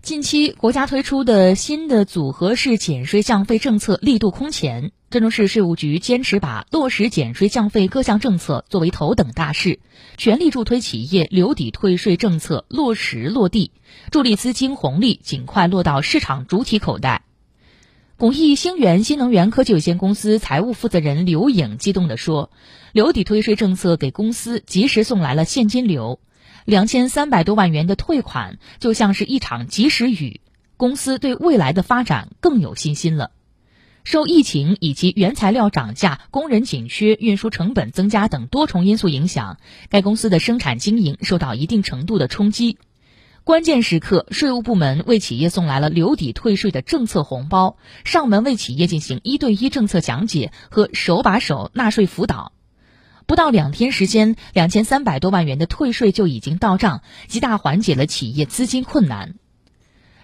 近期国家推出的新的组合式减税降费政策力度空前，郑州市税务局坚持把落实减税降费各项政策作为头等大事，全力助推企业留抵退税政策落实落地，助力资金红利尽快落到市场主体口袋。巩义星源新能源科技有限公司财务负责人刘颖激动地说：“留抵退税政策给公司及时送来了现金流。”两千三百多万元的退款就像是一场及时雨，公司对未来的发展更有信心了。受疫情以及原材料涨价、工人紧缺、运输成本增加等多重因素影响，该公司的生产经营受到一定程度的冲击。关键时刻，税务部门为企业送来了留抵退税的政策红包，上门为企业进行一对一政策讲解和手把手纳税辅导。不到两天时间，两千三百多万元的退税就已经到账，极大缓解了企业资金困难。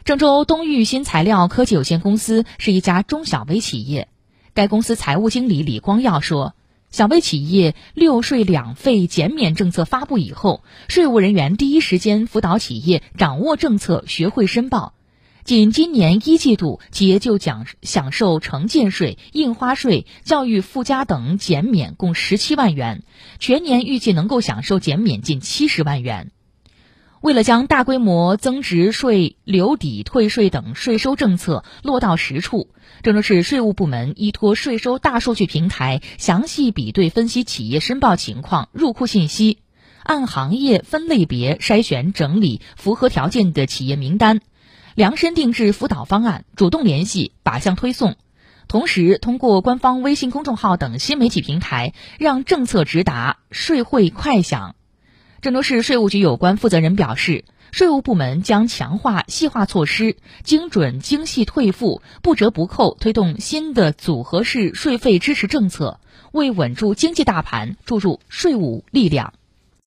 郑州东裕新材料科技有限公司是一家中小微企业，该公司财务经理李光耀说：“小微企业六税两费减免政策发布以后，税务人员第一时间辅导企业掌握政策，学会申报。”仅今年一季度，企业就奖享受城建税、印花税、教育附加等减免共十七万元，全年预计能够享受减免近七十万元。为了将大规模增值税留抵退税等税收政策落到实处，郑州市税务部门依托税收大数据平台，详细比对分析企业申报情况、入库信息，按行业分类别筛选整理符合条件的企业名单。量身定制辅导方案，主动联系，靶向推送，同时通过官方微信公众号等新媒体平台，让政策直达，税会快享。郑州市税务局有关负责人表示，税务部门将强化细化措施，精准精细退付，不折不扣推动新的组合式税费支持政策，为稳住经济大盘注入税务力量。